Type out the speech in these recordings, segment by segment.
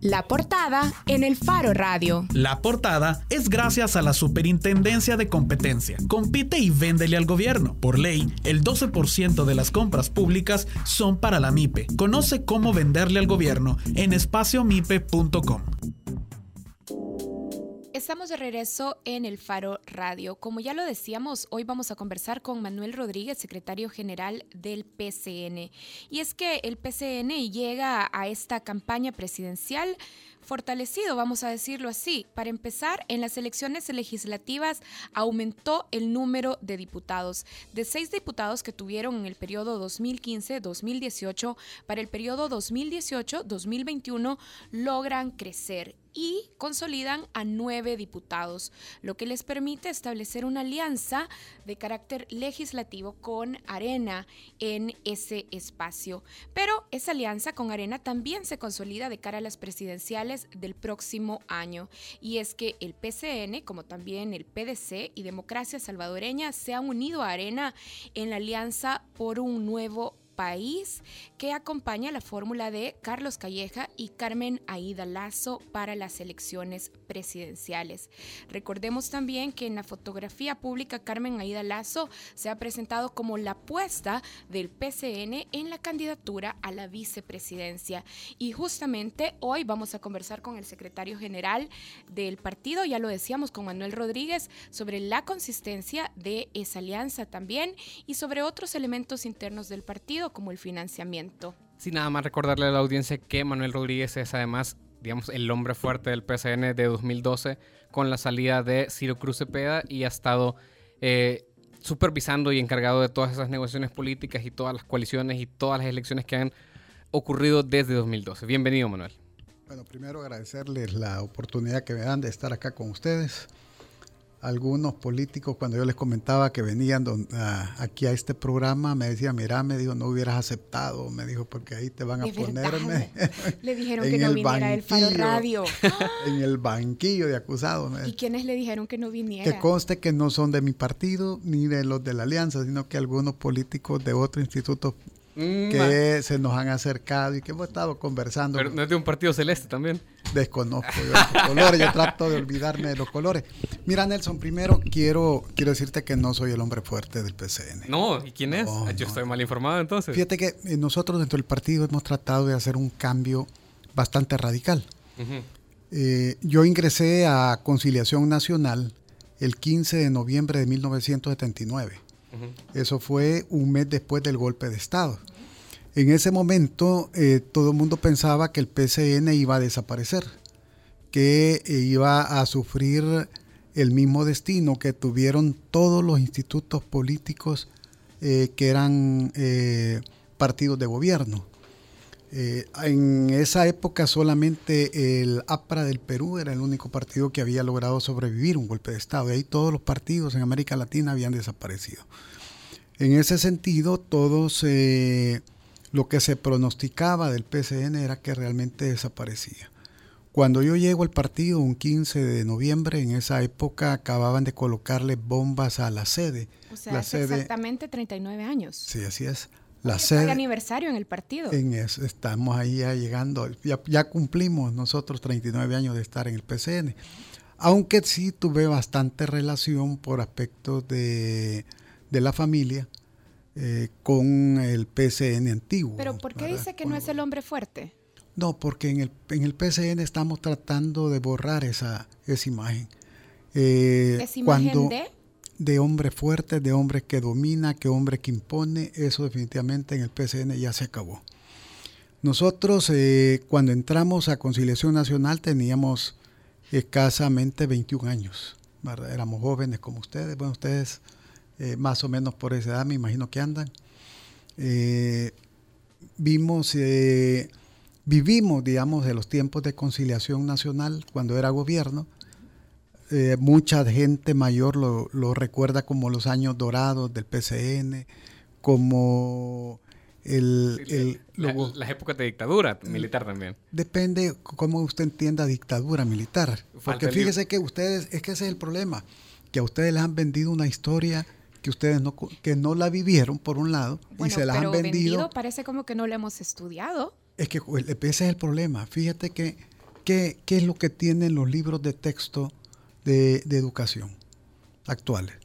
La portada en el Faro Radio. La portada es gracias a la Superintendencia de Competencia. Compite y véndele al gobierno. Por ley, el 12% de las compras públicas son para la MIPE. Conoce cómo venderle al gobierno en espaciomipe.com. Estamos de regreso en el Faro Radio. Como ya lo decíamos, hoy vamos a conversar con Manuel Rodríguez, secretario general del PCN. Y es que el PCN llega a esta campaña presidencial fortalecido, vamos a decirlo así. Para empezar, en las elecciones legislativas aumentó el número de diputados. De seis diputados que tuvieron en el periodo 2015-2018, para el periodo 2018-2021 logran crecer y consolidan a nueve diputados, lo que les permite establecer una alianza de carácter legislativo con Arena en ese espacio. Pero esa alianza con Arena también se consolida de cara a las presidenciales del próximo año. Y es que el PCN, como también el PDC y Democracia Salvadoreña, se han unido a Arena en la alianza por un nuevo país que acompaña la fórmula de Carlos Calleja y Carmen Aida Lazo para las elecciones presidenciales. Recordemos también que en la fotografía pública Carmen Aida Lazo se ha presentado como la apuesta del PCN en la candidatura a la vicepresidencia. Y justamente hoy vamos a conversar con el secretario general del partido, ya lo decíamos con Manuel Rodríguez, sobre la consistencia de esa alianza también y sobre otros elementos internos del partido como el financiamiento. Sí, nada más recordarle a la audiencia que Manuel Rodríguez es además, digamos, el hombre fuerte del PCN de 2012 con la salida de Ciro Cruz Cepeda y ha estado eh, supervisando y encargado de todas esas negociaciones políticas y todas las coaliciones y todas las elecciones que han ocurrido desde 2012. Bienvenido, Manuel. Bueno, primero agradecerles la oportunidad que me dan de estar acá con ustedes algunos políticos, cuando yo les comentaba que venían aquí a este programa, me decían, mira, me dijo, no hubieras aceptado, me dijo, porque ahí te van a ponerme. Le dijeron que no viniera el Faro Radio. en el banquillo de acusados. ¿Y quiénes le dijeron que no viniera? Que conste que no son de mi partido ni de los de la alianza, sino que algunos políticos de otro instituto Mm, que se nos han acercado y que hemos estado conversando. Pero no es de un partido celeste también. Desconozco los colores, yo trato de olvidarme de los colores. Mira, Nelson, primero quiero, quiero decirte que no soy el hombre fuerte del PCN. No, ¿y quién es? yo estoy mal informado entonces. Fíjate que eh, nosotros dentro del partido hemos tratado de hacer un cambio bastante radical. Eh, yo ingresé a Conciliación Nacional el 15 de noviembre de 1979. Eso fue un mes después del golpe de Estado. En ese momento eh, todo el mundo pensaba que el PCN iba a desaparecer, que eh, iba a sufrir el mismo destino que tuvieron todos los institutos políticos eh, que eran partidos de gobierno. En esa época solamente el APRA del Perú era el único partido que había logrado sobrevivir un golpe de Estado. Y ahí todos los partidos en América Latina habían desaparecido. En ese sentido, todos eh, lo que se pronosticaba del PCN era que realmente desaparecía. Cuando yo llego al partido un 15 de noviembre, en esa época acababan de colocarle bombas a la sede. O sea, hace exactamente 39 años. Sí, así es. La sede. aniversario en el partido. En eso, estamos ahí ya llegando. Ya, ya, cumplimos nosotros 39 años de estar en el PCN. Aunque sí tuve bastante relación por aspectos de de la familia eh, con el PCN antiguo. Pero ¿por qué dice que no es el hombre fuerte? No, porque en el, en el PCN estamos tratando de borrar esa, esa imagen. Eh, ¿Esa imagen de? De hombre fuerte, de hombre que domina, que hombre que impone, eso definitivamente en el PCN ya se acabó. Nosotros eh, cuando entramos a Conciliación Nacional teníamos escasamente 21 años, éramos jóvenes como ustedes, bueno, ustedes eh, más o menos por esa edad, me imagino que andan. Eh, vimos, eh, vivimos, digamos, de los tiempos de conciliación nacional cuando era gobierno. Mucha gente mayor lo, recuerda como los años dorados del PCN, como el, las épocas de dictadura militar también. Depende cómo usted entienda dictadura militar. Porque fíjese que ustedes, es que ese es el problema, que a ustedes les han vendido una historia que ustedes no, que no la vivieron, por un lado, y se la han vendido. Parece como que no la hemos estudiado. Es que ese es el problema. Fíjate que, ¿qué es lo que tienen los libros de texto de, educación actuales?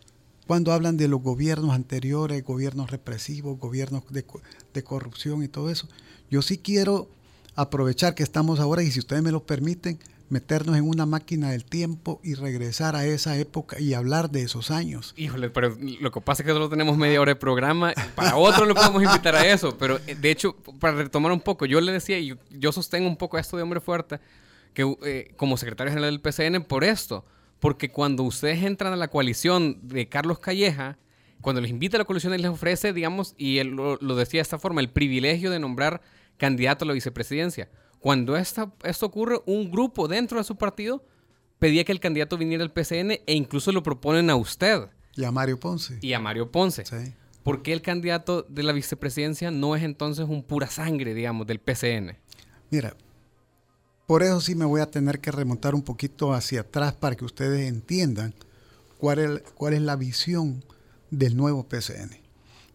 Cuando hablan de los gobiernos anteriores, gobiernos represivos, gobiernos de, de corrupción y todo eso. Yo sí quiero aprovechar que estamos ahora y si ustedes me lo permiten, meternos en una máquina del tiempo y regresar a esa época y hablar de esos años. Híjole, pero lo que pasa es que solo tenemos media hora de programa. Para otro lo podemos invitar a eso. Pero eh, de hecho, para retomar un poco, yo le decía, y yo, sostengo un poco esto de Hombre Fuerte, que eh, como secretario general del PCN, por esto. Porque cuando ustedes entran a la coalición de Carlos Calleja, cuando les invita a la coalición y les ofrece, digamos, y él lo, lo decía de esta forma, el privilegio de nombrar candidato a la vicepresidencia. Cuando esto ocurre, un grupo dentro de su partido pedía que el candidato viniera al PCN e incluso lo proponen a usted. Y a Mario Ponce. Y a Mario Ponce. Sí. ¿Por qué el candidato de la vicepresidencia no es entonces un pura sangre, digamos, del PCN? Mira, por eso sí me voy a tener que remontar un poquito hacia atrás para que ustedes entiendan cuál es, cuál es la visión del nuevo PCN.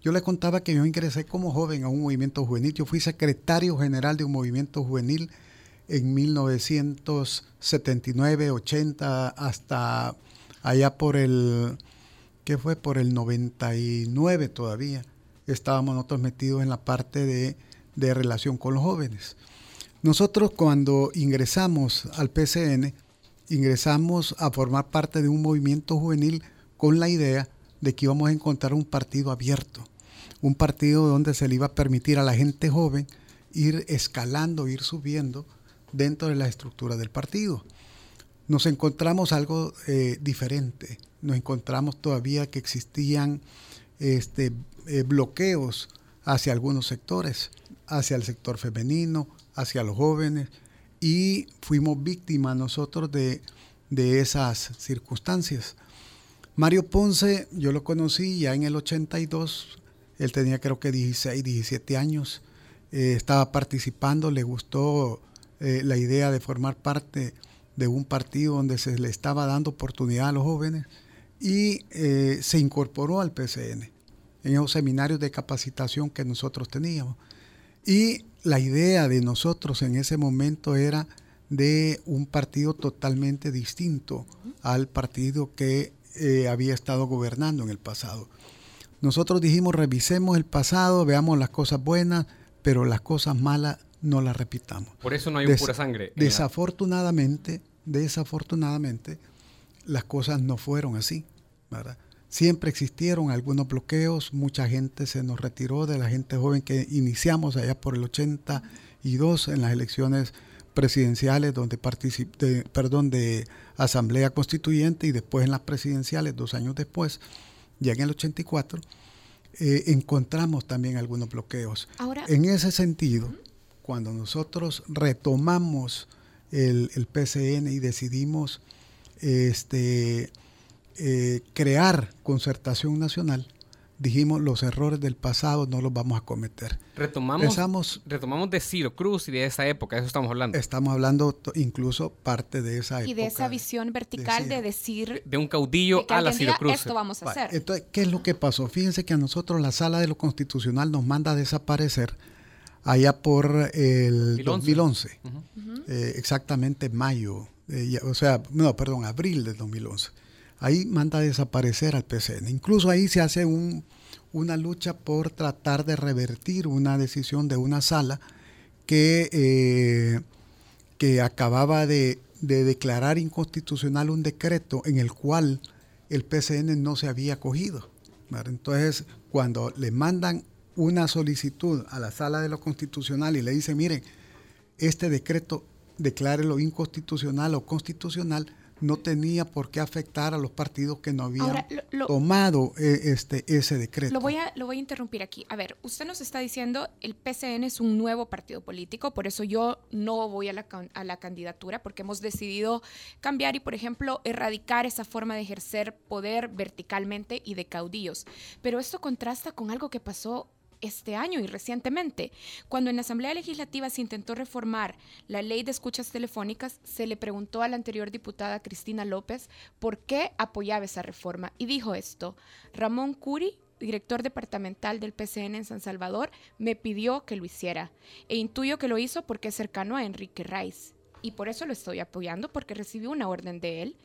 Yo le contaba que yo ingresé como joven a un movimiento juvenil. Yo fui secretario general de un movimiento juvenil en 1979, 80, hasta allá por el, ¿qué fue? Por el 99 todavía. Estábamos nosotros metidos en la parte de, de relación con los jóvenes. Nosotros cuando ingresamos al PCN, ingresamos a formar parte de un movimiento juvenil con la idea de que íbamos a encontrar un partido abierto un partido donde se le iba a permitir a la gente joven ir escalando, ir subiendo dentro de la estructura del partido. Nos encontramos algo eh, diferente, nos encontramos todavía que existían este, eh, bloqueos hacia algunos sectores, hacia el sector femenino, hacia los jóvenes, y fuimos víctimas nosotros de, de esas circunstancias. Mario Ponce, yo lo conocí ya en el 82, él tenía creo que 16, 17 años. Eh, estaba participando, le gustó eh, la idea de formar parte de un partido donde se le estaba dando oportunidad a los jóvenes y eh, se incorporó al PCN en esos seminarios de capacitación que nosotros teníamos. Y la idea de nosotros en ese momento era de un partido totalmente distinto al partido que había estado gobernando en el pasado. Nosotros dijimos, revisemos el pasado, veamos las cosas buenas, pero las cosas malas no las repitamos. Por eso no hay pura sangre. Desafortunadamente, desafortunadamente, las cosas no fueron así. Siempre existieron algunos bloqueos, mucha gente se nos retiró de la gente joven que iniciamos allá por el 82 en las elecciones presidenciales donde participé, perdón, de asamblea constituyente y después en las presidenciales dos años después ya en el 84, eh, encontramos también algunos bloqueos. en ese sentido, cuando nosotros retomamos el, PCN y decidimos este, eh, crear concertación nacional, dijimos los errores del pasado no los vamos a cometer. Retomamos, retomamos de Ciro Cruz y de esa época, eso estamos hablando. Estamos hablando incluso parte de esa época. Y de esa visión vertical de, decir... De un caudillo a la Ciro Cruz. Esto vamos a hacer. Entonces, ¿qué es lo que pasó? Fíjense que a nosotros la sala de lo constitucional nos manda a desaparecer allá por el 2011. Eh, exactamente mayo, eh, o sea, no, perdón, abril del 2011 ahí manda a desaparecer al PCN. Incluso ahí se hace una lucha por tratar de revertir una decisión de una sala que, eh, que acababa de, declarar inconstitucional un decreto en el cual el PCN no se había acogido. Entonces, cuando le mandan una solicitud a la sala de lo constitucional y le dicen, miren, este decreto declárelo inconstitucional o constitucional, no tenía por qué afectar a los partidos que no habían tomado eh, este, ese decreto. Lo voy, a, lo voy a interrumpir aquí. A ver, usted nos está diciendo el PCN es un nuevo partido político, por eso yo no voy a la, a la candidatura, porque hemos decidido cambiar y, por ejemplo, erradicar esa forma de ejercer poder verticalmente y de caudillos. Pero esto contrasta con algo que pasó este año y recientemente. Cuando en la Asamblea Legislativa se intentó reformar la ley de escuchas telefónicas, se le preguntó a la anterior diputada Cristina López por qué apoyaba esa reforma y dijo esto, Ramón Curi director departamental del PCN en San Salvador, me pidió que lo hiciera. E intuyo que lo hizo porque es cercano a Enrique Rice. Y por eso lo estoy apoyando, porque recibí una orden de él.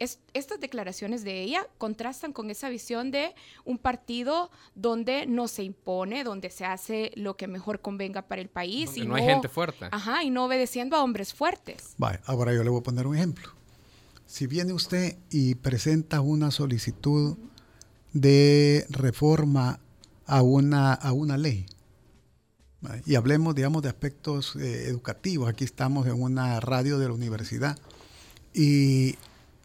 Estas declaraciones de ella contrastan con esa visión de un partido donde no se impone, donde se hace lo que mejor convenga para el país. y no, hay gente fuerte. Ajá, y no obedeciendo a hombres fuertes. Vale, ahora yo le voy a poner un ejemplo. Si viene usted y presenta una solicitud de reforma a una, a una ley. Y hablemos, digamos, de aspectos eh, educativos. Aquí estamos en una radio de la universidad. Y,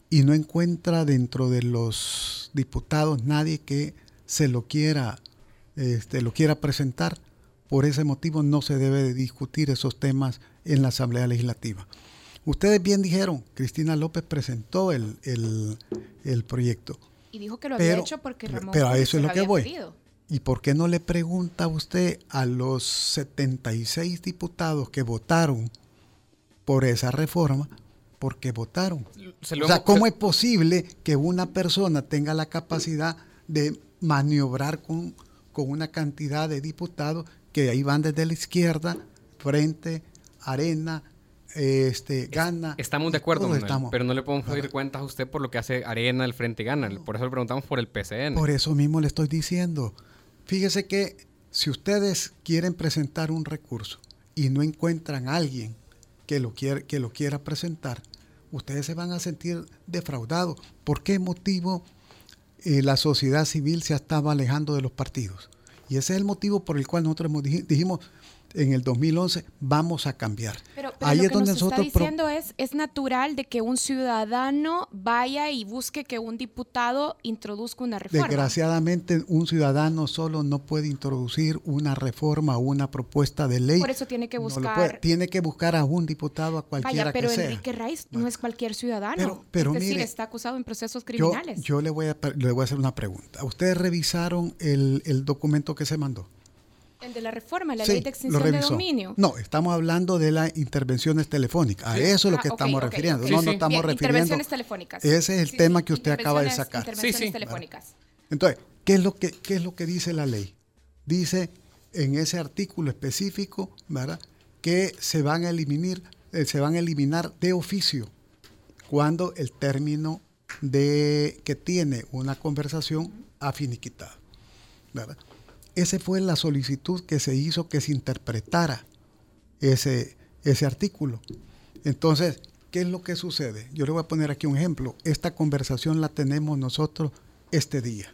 no encuentra dentro de los diputados nadie que se lo quiera, este, lo quiera presentar. Por ese motivo no se debe de discutir esos temas en la Asamblea Legislativa. Ustedes bien dijeron, Cristina López presentó el, el proyecto y dijo que lo había hecho porque Ramón Pero a eso es lo, que voy. ¿Y por qué no le pregunta usted a los 76 diputados que votaron por esa reforma? ¿Por qué votaron? o sea, ¿cómo es posible que una persona tenga la capacidad de maniobrar con, con una cantidad de diputados que ahí van desde la izquierda, frente, arena, este, gana. Estamos de acuerdo, pero no le podemos pedir cuentas a usted por lo que hace Arena, el Frente Gana. Por eso le preguntamos por el PCN. Por eso mismo le estoy diciendo. Fíjese que si ustedes quieren presentar un recurso y no encuentran a alguien que lo, quiera, que lo quiera presentar, ustedes se van a sentir defraudados. ¿Por qué motivo eh, la sociedad civil se estaba alejando de los partidos? Y ese es el motivo por el cual nosotros dijimos, en el 2011 vamos a cambiar. Pero, Ahí lo es que donde nos nosotros está diciendo es, es natural de que un ciudadano vaya y busque que un diputado introduzca una reforma. Desgraciadamente, un ciudadano solo no puede introducir una reforma o una propuesta de ley. Por eso tiene que buscar... tiene que buscar a un diputado, a cualquiera Vaya, pero Enrique Reis no es cualquier ciudadano. Pero, es decir, está acusado en procesos criminales. Yo, le, voy a, le voy a hacer una pregunta. ¿Ustedes revisaron el, el documento que se mandó? El de la reforma, la ley de extinción de dominio. No, estamos hablando de las intervenciones telefónicas. A eso es lo que ah, estamos refiriendo. no, no estamos refiriendo. Intervenciones telefónicas. Ese es el tema que usted acaba de sacar. Intervenciones telefónicas. Entonces, ¿qué es, lo que, ¿qué es lo que dice la ley? Dice en ese artículo específico, ¿verdad? Que se van a eliminar, eh, se van a eliminar de oficio cuando el término de que tiene una conversación ha finiquitado. ¿verdad? Esa fue la solicitud que se hizo que se interpretara ese, ese artículo. Entonces, ¿qué es lo que sucede? Yo le voy a poner aquí un ejemplo. Esta conversación la tenemos nosotros este día.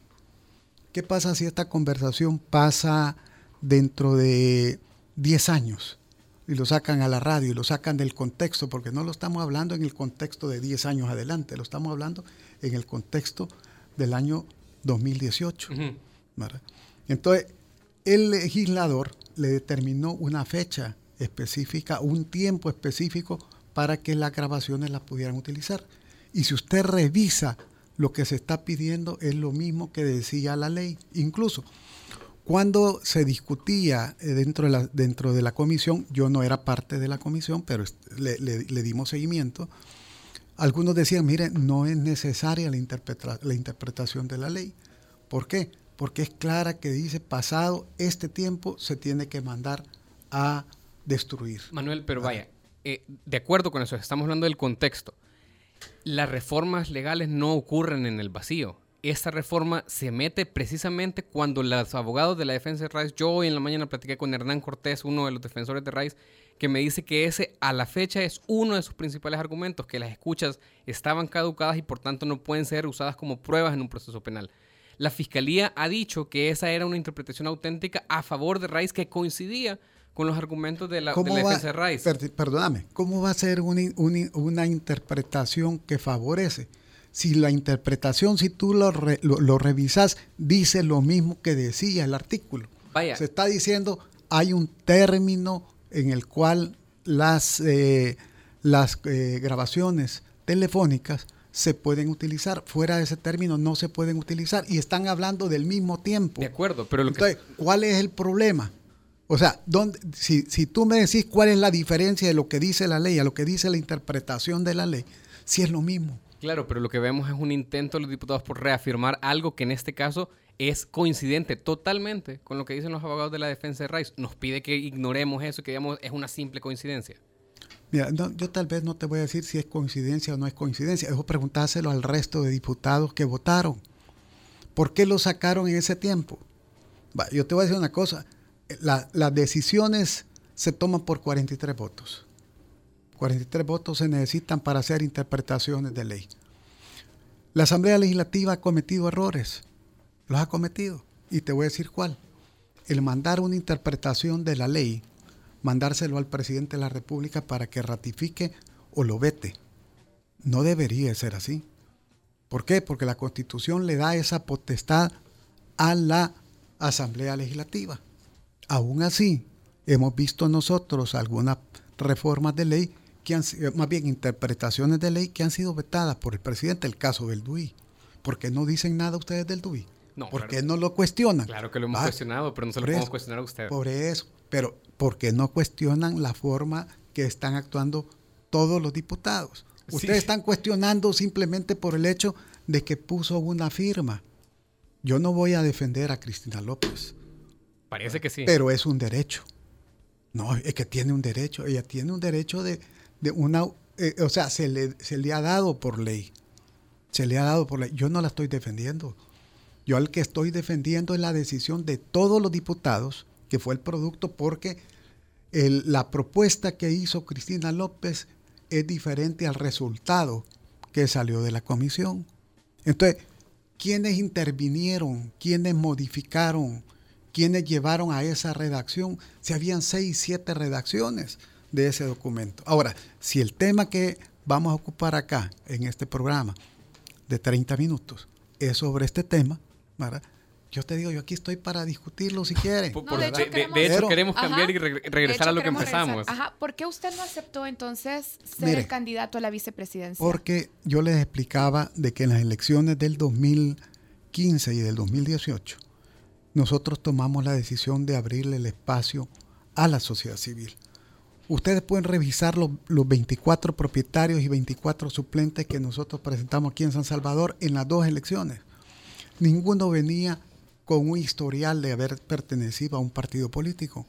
¿Qué pasa si esta conversación pasa dentro de 10 años y lo sacan a la radio y lo sacan del contexto? Porque no lo estamos hablando en el contexto de 10 años adelante, lo estamos hablando en el contexto del año 2018. Entonces, el legislador le determinó una fecha específica, un tiempo específico para que las grabaciones las pudieran utilizar. Y si usted revisa lo que se está pidiendo, es lo mismo que decía la ley. Incluso cuando se discutía eh, dentro de la, dentro de la comisión, yo no era parte de la comisión, pero le, dimos seguimiento, algunos decían, mire, no es necesaria la, la interpretación de la ley. ¿Por qué? Porque es clara que dice pasado este tiempo se tiene que mandar a destruir. Manuel, pero vaya, eh, de acuerdo con eso, estamos hablando del contexto. Las reformas legales no ocurren en el vacío. Esta reforma se mete precisamente cuando los abogados de la defensa de Rice, yo hoy en la mañana platiqué con Hernán Cortés, uno de los defensores de Rice, que me dice que ese a la fecha es uno de sus principales argumentos, que las escuchas estaban caducadas y por tanto no pueden ser usadas como pruebas en un proceso penal. La fiscalía ha dicho que esa era una interpretación auténtica a favor de Rice que coincidía con los argumentos de la, defensa de Rice. perdóname, ¿cómo va a ser una, interpretación que favorece? Si la interpretación, si tú lo, lo, revisas, dice lo mismo que decía el artículo. Vaya. Se está diciendo, hay un término en el cual las, eh, las eh, grabaciones telefónicas se pueden utilizar. Fuera de ese término no se pueden utilizar y están hablando del mismo tiempo. De acuerdo, pero lo Entonces, ¿cuál es el problema? O sea, ¿dónde, si, si tú me decís cuál es la diferencia de lo que dice la ley a lo que dice la interpretación de la ley, si es lo mismo. Claro, pero lo que vemos es un intento de los diputados por reafirmar algo que en este caso es coincidente totalmente con lo que dicen los abogados de la defensa de Rice. Nos pide que ignoremos eso, que digamos es una simple coincidencia. Mira, yo tal vez no te voy a decir si es coincidencia o no es coincidencia. Dejo preguntárselo al resto de diputados que votaron. ¿Por qué lo sacaron en ese tiempo? yo te voy a decir una cosa. las decisiones se toman por 43 votos. 43 votos se necesitan para hacer interpretaciones de ley. La Asamblea Legislativa ha cometido errores. Los ha cometido. Y te voy a decir cuál. El mandar una interpretación de la ley, mandárselo al presidente de la República para que ratifique o lo vete. No debería ser así. ¿Por qué? Porque la Constitución le da esa potestad a la Asamblea Legislativa. Aún así, hemos visto nosotros algunas reformas de ley que han más bien interpretaciones de ley que han sido vetadas por el presidente, el caso del DUI. ¿Por qué no dicen nada ustedes del DUI? No, ¿Por qué no lo cuestionan? Claro que lo hemos cuestionado, pero no se lo podemos cuestionar a ustedes. Por eso, pero ¿por qué no cuestionan la forma que están actuando todos los diputados? Ustedes están cuestionando simplemente por el hecho de que puso una firma. Yo no voy a defender a Cristina López. Parece que sí. Pero es un derecho. No, es que tiene un derecho. Ella tiene un derecho de, de una... Eh, o sea, se le, se le ha dado por ley. Se le ha dado por ley. Yo no la estoy defendiendo. Yo al que estoy defendiendo es la decisión de todos los diputados, que fue el producto porque la propuesta que hizo Cristina López es diferente al resultado que salió de la comisión. Entonces, ¿quiénes intervinieron? ¿Quiénes modificaron? ¿Quiénes llevaron a esa redacción? Si habían seis, siete redacciones de ese documento. Ahora, si el tema que vamos a ocupar acá en este programa de 30 minutos es sobre este tema, yo te digo, yo aquí estoy para discutirlo si quieren. de, hecho, queremos, cambiar y regresar a lo que empezamos. Ajá. ¿Por qué usted no aceptó entonces ser el candidato a la vicepresidencia? Porque yo les explicaba de que en las elecciones del 2015 y del 2018, nosotros tomamos la decisión de abrirle el espacio a la sociedad civil. Ustedes pueden revisar los, los 24 propietarios y 24 suplentes que nosotros presentamos aquí en San Salvador en las dos elecciones ninguno venía con un historial de haber pertenecido a un partido político.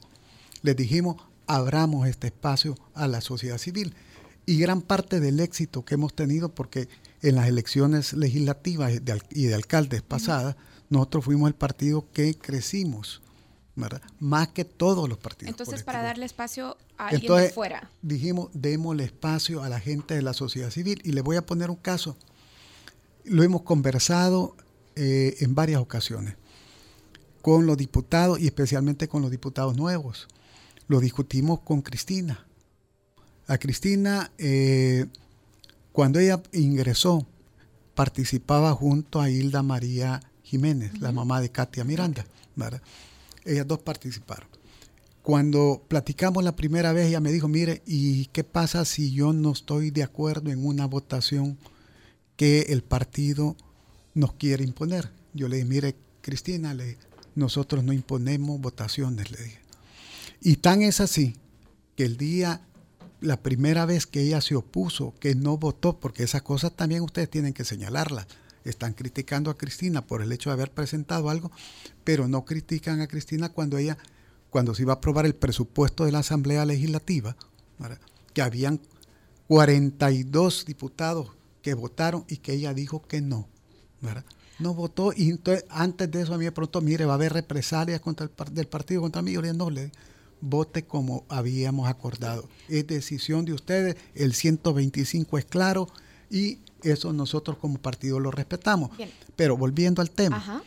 Les dijimos, abramos este espacio a la sociedad civil. Y gran parte del éxito que hemos tenido, porque en las elecciones legislativas y de alcaldes pasadas, nosotros fuimos el partido que crecimos, ¿verdad? Más que todos los partidos. Entonces, para darle espacio a alguien de fuera. Dijimos, démosle espacio a la gente de la sociedad civil. Y les voy a poner un caso. Lo hemos conversado eh, en varias ocasiones con los diputados y especialmente con los diputados nuevos. Lo discutimos con Cristina. A Cristina, eh, cuando ella ingresó, participaba junto a Hilda María Jiménez, la mamá de Katia Miranda. Ellas dos participaron. Cuando platicamos la primera vez, ella me dijo, mire, ¿y qué pasa si yo no estoy de acuerdo en una votación que el partido nos quiere imponer. Yo le dije, mire, Cristina, le, nosotros no imponemos votaciones, le dije. Y tan es así que el día, la primera vez que ella se opuso, que no votó, porque esas cosas también ustedes tienen que señalarlas. Están criticando a Cristina por el hecho de haber presentado algo, pero no critican a Cristina cuando ella, cuando se iba a aprobar el presupuesto de la Asamblea Legislativa, que habían 42 diputados que votaron y que ella dijo que no. No votó y entonces antes de eso a mí me preguntó, mire, va a haber represalias contra el del partido contra mí. Yo le dije, no, le vote como habíamos acordado. Es decisión de ustedes, el 125 es claro y eso nosotros como partido lo respetamos. Pero volviendo al tema,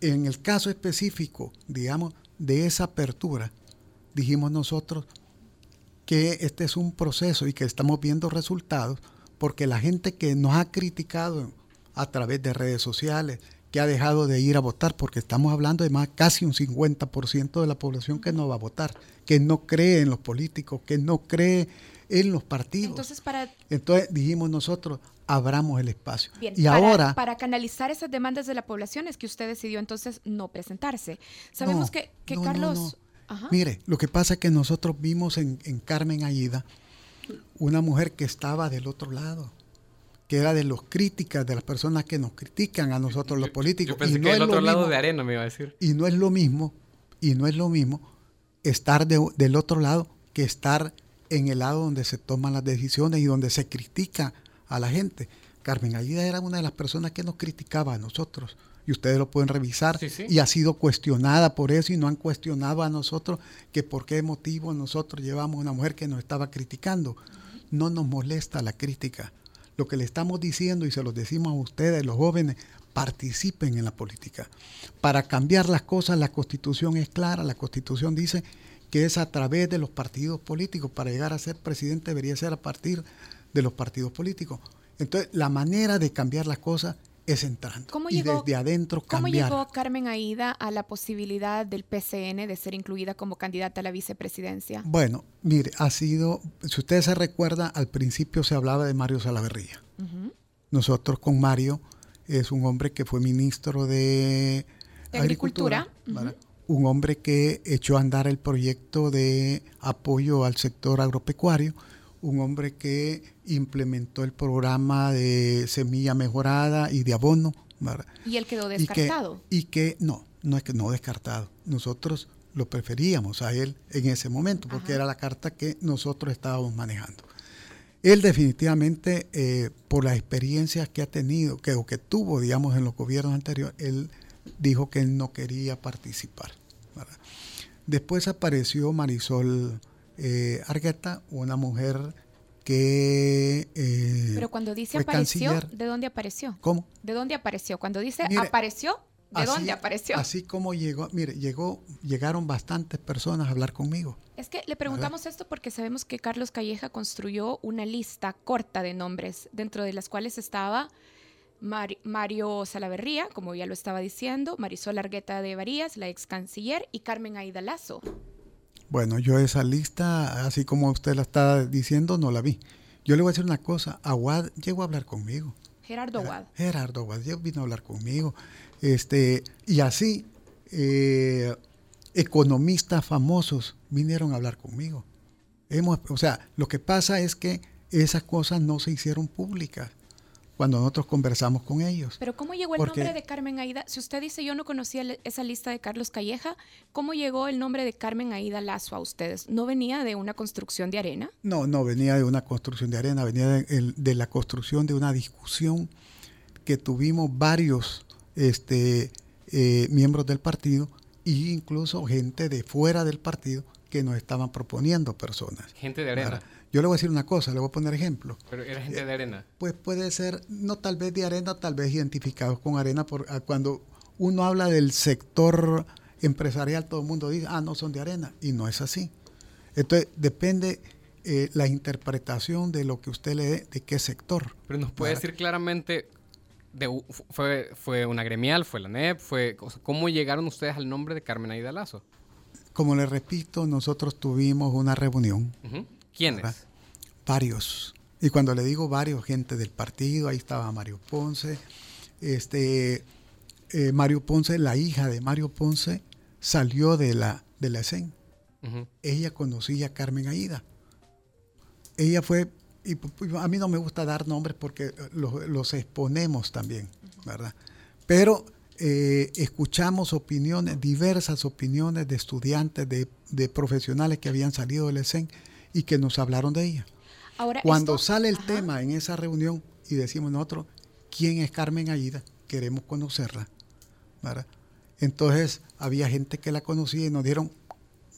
en el caso específico, digamos, de esa apertura, dijimos nosotros que este es un proceso y que estamos viendo resultados porque la gente que nos ha criticado a través de redes sociales, que ha dejado de ir a votar, porque estamos hablando de más casi un 50% de la población que no va a votar, que no cree en los políticos, que no cree en los partidos. Entonces, para... Entonces dijimos nosotros, abramos el espacio. y para, ahora... Para canalizar esas demandas de la población es que usted decidió entonces no presentarse. Sabemos que, Carlos... Mire, lo que pasa es que nosotros vimos en, en Carmen Aida una mujer que estaba del otro lado que era de los críticas, de las personas que nos critican a nosotros los políticos. Yo pensé que el otro lado de arena me iba a decir. Y no es lo mismo, y no es lo mismo estar del otro lado que estar en el lado donde se toman las decisiones y donde se critica a la gente. Carmen Aida era una de las personas que nos criticaba a nosotros. Y ustedes lo pueden revisar. Y ha sido cuestionada por eso y no han cuestionado a nosotros que por qué motivo nosotros llevamos una mujer que nos estaba criticando. No nos molesta la crítica. Lo que le estamos diciendo y se lo decimos a ustedes, los jóvenes, participen en la política. Para cambiar las cosas, la constitución es clara. La constitución dice que es a través de los partidos políticos. Para llegar a ser presidente debería ser a partir de los partidos políticos. Entonces, la manera de cambiar las cosas es entrando y desde adentro cambiar. ¿Cómo llegó Carmen Aida a la posibilidad del PCN de ser incluida como candidata a la vicepresidencia? Bueno, mire, ha sido, si usted se recuerda, al principio se hablaba de Mario Salaverría. Nosotros con Mario es un hombre que fue ministro de, Agricultura, un hombre que echó a andar el proyecto de apoyo al sector agropecuario un hombre que implementó el programa de semilla mejorada y de abono. ¿Y él quedó descartado? Y que, no, no es que no descartado. Nosotros lo preferíamos a él en ese momento, porque era la carta que nosotros estábamos manejando. Él definitivamente, eh, por las experiencias que ha tenido, que, o que tuvo, digamos, en los gobiernos anteriores, él dijo que él no quería participar. Después apareció Marisol eh, Argueta, una mujer que... Eh, Pero cuando dice apareció, ¿de dónde apareció? ¿Cómo? ¿De dónde apareció? Cuando dice apareció, ¿de dónde apareció? Así como llegó, mire, llegó, llegaron bastantes personas a hablar conmigo. Es que le preguntamos esto porque sabemos que Carlos Calleja construyó una lista corta de nombres, dentro de las cuales estaba Mario Salaverría, como ya lo estaba diciendo, Marisol Argueta de Varías, la ex canciller, y Carmen Aida Lazo. Bueno, yo esa lista, así como usted la está diciendo, no la vi. Yo le voy a decir una cosa, Aguad llegó a hablar conmigo. Gerardo Aguad. Gerardo Aguad vino a hablar conmigo. Este, y así, eh, economistas famosos vinieron a hablar conmigo. Hemos, o sea, lo que pasa es que esas cosas no se hicieron públicas cuando nosotros conversamos con ellos. Pero ¿cómo llegó el nombre de Carmen Aida? Si usted dice yo no conocía esa lista de Carlos Calleja, ¿cómo llegó el nombre de Carmen Aida Lazo a ustedes? ¿No venía de una construcción de arena? No, no venía de una construcción de arena, venía de, la construcción de una discusión que tuvimos varios este, eh, miembros del partido e incluso gente de fuera del partido que nos estaban proponiendo personas. Gente de arena. Yo le voy a decir una cosa, le voy a poner ejemplo. Pero era gente de arena. Pues puede ser, no tal vez de arena, tal vez identificados con arena, por, ah, cuando uno habla del sector empresarial, todo el mundo dice, ah, no son de arena, y no es así. Entonces, depende eh, la interpretación de lo que usted le dé, de qué sector. Pero nos puede decir claramente, de, fue, fue una gremial, fue la NEP, fue, ¿cómo llegaron ustedes al nombre de Carmen Aida Lazo? Como le repito, nosotros tuvimos una reunión. ¿Quiénes? Varios. Y cuando le digo varios, gente del partido, ahí estaba Mario Ponce. Este, eh, Mario Ponce, la hija de Mario Ponce, salió de la, de la ESEN. Ella conocía a Carmen Aida. Ella fue, y a mí no me gusta dar nombres porque los, exponemos también, ¿verdad? Pero eh, escuchamos opiniones, diversas opiniones de estudiantes, de, de profesionales que habían salido del ESEN y que nos hablaron de ella. Ahora, Cuando sale el tema en esa reunión y decimos nosotros, ¿quién es Carmen Aida? Queremos conocerla. Entonces había gente que la conocía y nos dieron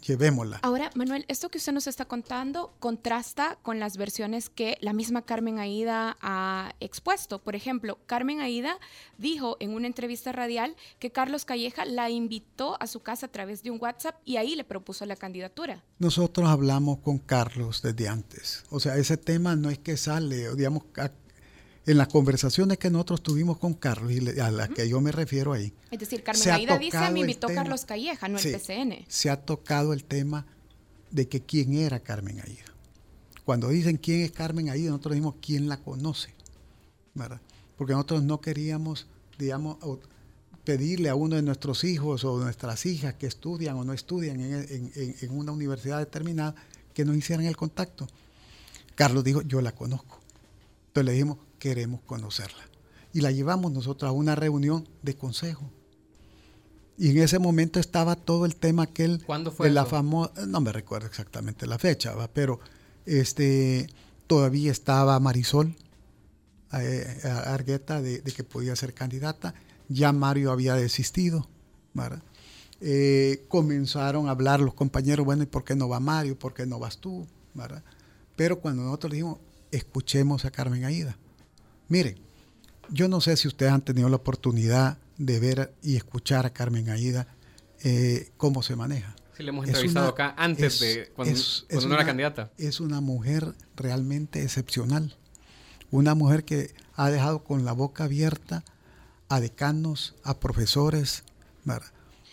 llevémosla. Ahora, Manuel, esto que usted nos está contando contrasta con las versiones que la misma Carmen Aida ha expuesto. Por ejemplo, Carmen Aida dijo en una entrevista radial que Carlos Calleja la invitó a su casa a través de un WhatsApp y ahí le propuso la candidatura. Nosotros hablamos con Carlos desde antes. O sea, ese tema no es que sale, digamos, en las conversaciones que nosotros tuvimos con Carlos y a las que yo me refiero ahí. Es decir, Carmen Aida dice, me invitó Carlos Calleja, no el PCN. Se ha tocado el tema de que quién era Carmen Aida. Cuando dicen quién es Carmen Aida, nosotros decimos quién la conoce, ¿verdad? Porque nosotros no queríamos, digamos, pedirle a uno de nuestros hijos o nuestras hijas que estudian o no estudian en, en una universidad determinada que nos hicieran el contacto. Carlos dijo, yo la conozco. Entonces le dijimos, queremos conocerla. Y la llevamos nosotros a una reunión de consejo. Y en ese momento estaba todo el tema aquel ¿Cuándo fue de la famosa, no me recuerdo exactamente la fecha, ¿va? pero este todavía estaba Marisol eh, Argueta de, de que podía ser candidata, ya Mario había desistido, ¿verdad? Eh, comenzaron a hablar los compañeros, bueno, ¿y por qué no va Mario? ¿Por qué no vas tú? ¿verdad? Pero cuando nosotros dijimos, escuchemos a Carmen Aida. Miren, yo no sé si ustedes han tenido la oportunidad de ver y escuchar a Carmen Aida eh, cómo se maneja. Sí, le hemos Es entrevistado una- acá antes es- de cuando, es- cuando es no era una- candidata. Es una mujer realmente excepcional. Una mujer que ha dejado con la boca abierta a decanos, a profesores, ¿verdad?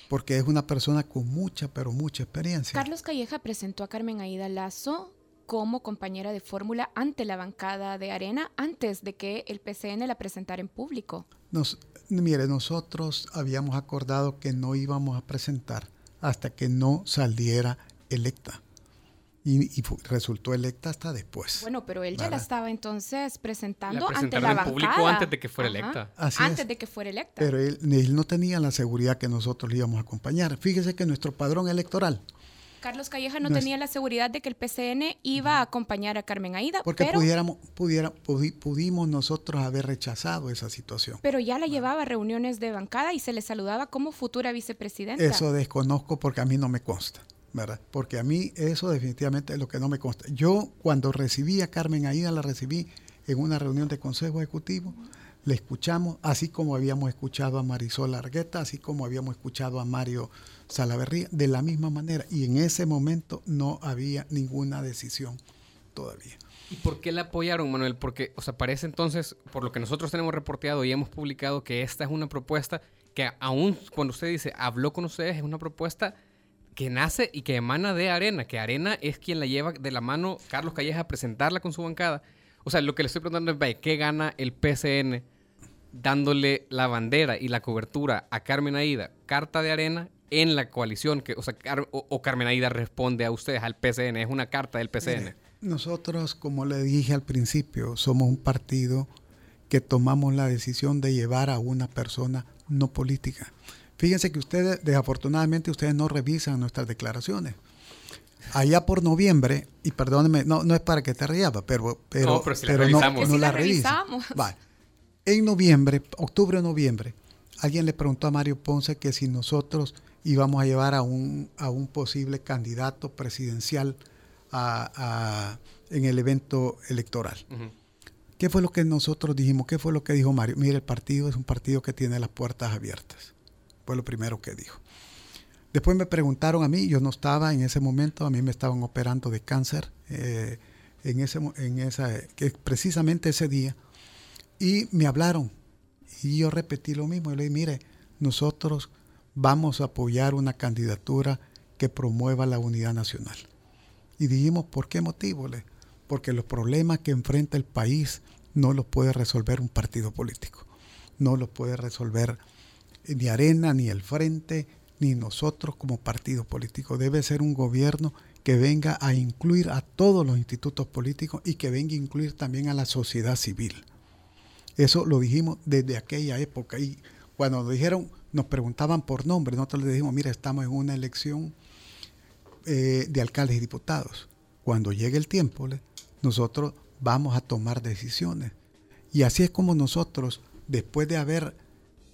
porque es una persona con mucha, pero mucha experiencia. Carlos Calleja presentó a Carmen Aida Lazo como compañera de fórmula ante la bancada de Arena antes de que el PCN la presentara en público. Nos, mire, nosotros habíamos acordado que no íbamos a presentar hasta que no saliera electa. Y, resultó electa hasta después. Bueno, pero él ya la estaba entonces presentando La ante la en bancada. público antes de que fuera electa. Así antes es. de que fuera electa. Pero él, él no tenía la seguridad que nosotros le íbamos a acompañar. Fíjese que nuestro padrón electoral, Carlos Calleja no No es- tenía la seguridad de que el PCN iba a acompañar a Carmen Aida, porque pero, pudiéramos, pudiera, pudi- pudimos nosotros haber rechazado esa situación. pero ya la llevaba a reuniones de bancada y se le saludaba como futura vicepresidenta. Eso desconozco porque a mí no me consta, ¿verdad? Porque a mí eso definitivamente es lo que no me consta. Yo cuando recibí a Carmen Aida, la recibí en una reunión de consejo ejecutivo, le escuchamos, así como habíamos escuchado a Marisol Argueta, así como habíamos escuchado a Mario Salaverría, de la misma manera. Y en ese momento no había ninguna decisión todavía. ¿Y por qué la apoyaron, Manuel? Porque, o sea, parece entonces, por lo que nosotros tenemos reporteado y hemos publicado, que esta es una propuesta que aún cuando usted dice habló con ustedes, es una propuesta que nace y que emana de Arena, que Arena es quien la lleva de la mano Carlos Calleja a presentarla con su bancada. O sea, lo que le estoy preguntando es, ¿qué gana el PCN dándole la bandera y la cobertura a Carmen Aida, carta de Arena, en la coalición? Que, o sea, Car- o, o Carmen Aida responde a ustedes, al PCN, es una carta del PCN. Mire, nosotros, como le dije al principio, somos un partido que tomamos la decisión de llevar a una persona no política. Fíjense que ustedes, desafortunadamente, ustedes no revisan nuestras declaraciones. Allá por noviembre, y perdóneme, no, no es para que te rías, pero, pero, No, pero si la no- no la la revisa. revisamos. Vale. En noviembre, octubre o noviembre, alguien le preguntó a Mario Ponce que si nosotros íbamos a llevar a un, a un posible candidato presidencial a- a- en el evento electoral. ¿Qué fue lo que nosotros dijimos? ¿Qué fue lo que dijo Mario? Mire, el partido es un partido que tiene las puertas abiertas. Fue lo primero que dijo. Después me preguntaron a mí, yo no estaba en ese momento, a mí me estaban operando de cáncer eh, en ese, en esa, que precisamente ese día, y me hablaron. Y yo repetí lo mismo, yo le dije, mire, nosotros vamos a apoyar una candidatura que promueva la unidad nacional. Y dijimos, ¿por qué motivo? Porque los problemas que enfrenta el país no los puede resolver un partido político. No los puede resolver ni Arena, ni el Frente, ni nosotros como partido político. Debe ser un gobierno que venga a incluir a todos los institutos políticos y que venga a incluir también a la sociedad civil. Eso lo dijimos desde aquella época. Y cuando nos dijeron, nos preguntaban por nombre, nosotros les dijimos, mira, estamos en una elección eh, de alcaldes y diputados. Cuando llegue el tiempo, nosotros vamos a tomar decisiones. Y así es como nosotros, después de haber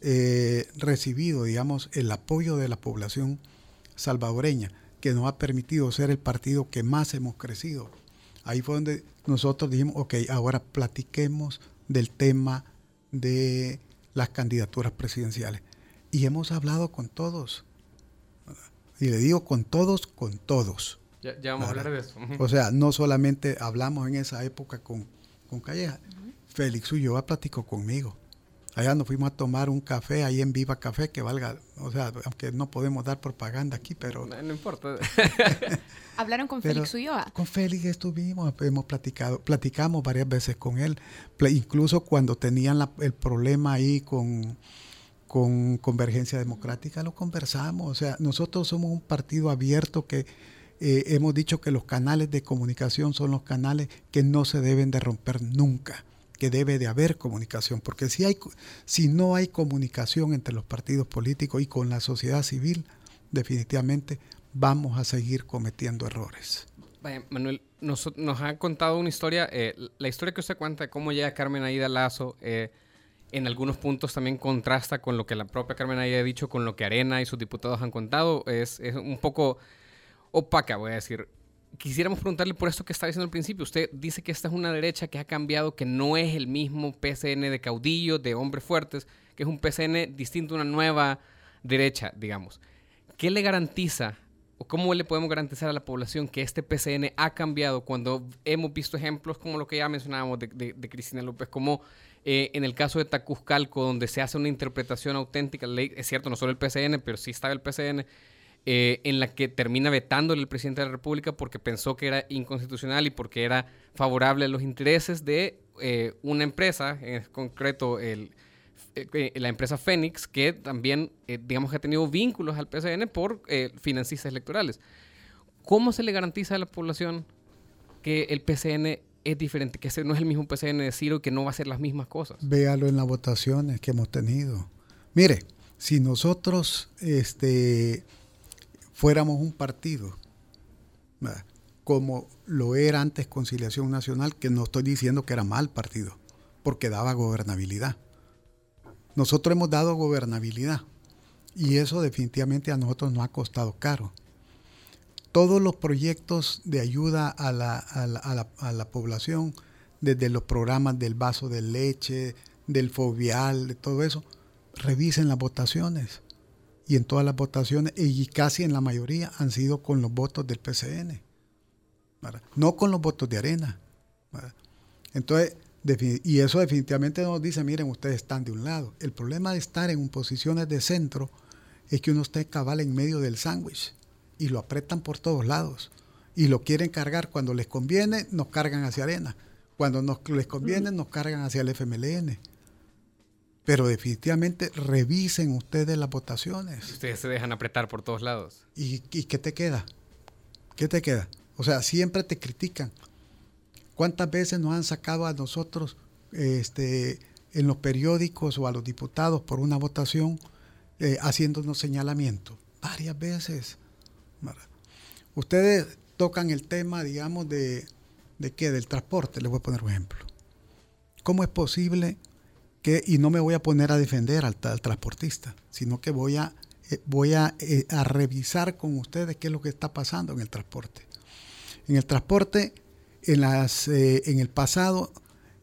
eh, recibido, digamos, el apoyo de la población salvadoreña, que nos ha permitido ser el partido que más hemos crecido, ahí fue donde nosotros dijimos, ok, ahora platiquemos del tema de las candidaturas presidenciales. Y hemos hablado con todos. Y le digo con todos, con todos. Ya, ya vamos a hablar de eso. O sea, no solamente hablamos en esa época con, con Calleja. Félix Ulloa platicó conmigo. Allá nos fuimos a tomar un café ahí en Viva Café, que valga, o sea, aunque no podemos dar propaganda aquí, pero No, no importa. Hablaron con Pero- Félix Ulloa. con Félix estuvimos, hemos platicado, platicamos varias veces con él, incluso cuando tenían la- el problema ahí con, con Convergencia Democrática, lo conversamos. O sea, nosotros somos un partido abierto que eh, hemos dicho que los canales de comunicación son los canales que no se deben de romper nunca, que debe de haber comunicación, porque si, hay, si no hay comunicación entre los partidos políticos y con la sociedad civil, definitivamente vamos a seguir cometiendo errores. Manuel, nos, nos ha contado una historia, eh, la historia que usted cuenta de cómo llega Carmen Aida Lazo, eh, en algunos puntos también contrasta con lo que la propia Carmen Aida ha dicho, con lo que Arena y sus diputados han contado, es, es un poco opaca, voy a decir quisiéramos preguntarle por esto que estaba diciendo al principio. Usted dice que esta es una derecha que ha cambiado, que no es el mismo PCN de caudillos, de hombres fuertes, que es un PCN distinto, una nueva derecha, digamos. ¿Qué le garantiza o cómo le podemos garantizar a la población que este PCN ha cambiado cuando hemos visto ejemplos como lo que ya mencionábamos de, Cristina López, como eh, en el caso de Tacuzcalco, donde se hace una interpretación auténtica, es cierto, no solo el PCN, pero sí estaba el PCN, eh, en la que termina vetándole el presidente de la República porque pensó que era inconstitucional y porque era favorable a los intereses de eh, una empresa, en concreto el, eh, la empresa Fénix, que también, digamos ha tenido vínculos al PCN por financistas electorales. ¿Cómo se le garantiza a la población que el PCN es diferente, que ese no es el mismo PCN de Ciro y que no va a ser las mismas cosas? Véalo en las votaciones que hemos tenido. Mire, si nosotros este, fuéramos un partido, como lo era antes Conciliación Nacional, que no estoy diciendo que era mal partido, porque daba gobernabilidad. Nosotros hemos dado gobernabilidad y eso definitivamente a nosotros nos ha costado caro. Todos los proyectos de ayuda a la, a la población, desde los programas del vaso de leche, del fobial, de todo eso, revisen las votaciones y en todas las votaciones, y casi en la mayoría, han sido con los votos del PCN, no con los votos de Arena. Entonces, y eso definitivamente nos dice, miren, ustedes están de un lado. El problema de estar en posiciones de centro es que uno está cabal en medio del sándwich y lo apretan por todos lados y lo quieren cargar cuando les conviene, nos cargan hacia Arena. Cuando nos, les conviene, nos cargan hacia el FMLN. Pero definitivamente revisen ustedes las votaciones. Ustedes se dejan apretar por todos lados. ¿Y, qué te queda? ¿Qué te queda? O sea, siempre te critican. ¿Cuántas veces nos han sacado a nosotros este, en los periódicos o a los diputados por una votación eh, haciéndonos señalamientos? Varias veces. Ustedes tocan el tema, digamos, de, de qué? Del transporte. Les voy a poner un ejemplo. ¿Cómo es posible y no me voy a poner a defender al, transportista, sino que voy, a, eh, voy eh, a, revisar con ustedes qué es lo que está pasando en el transporte. En el transporte, en, las, eh, en el pasado,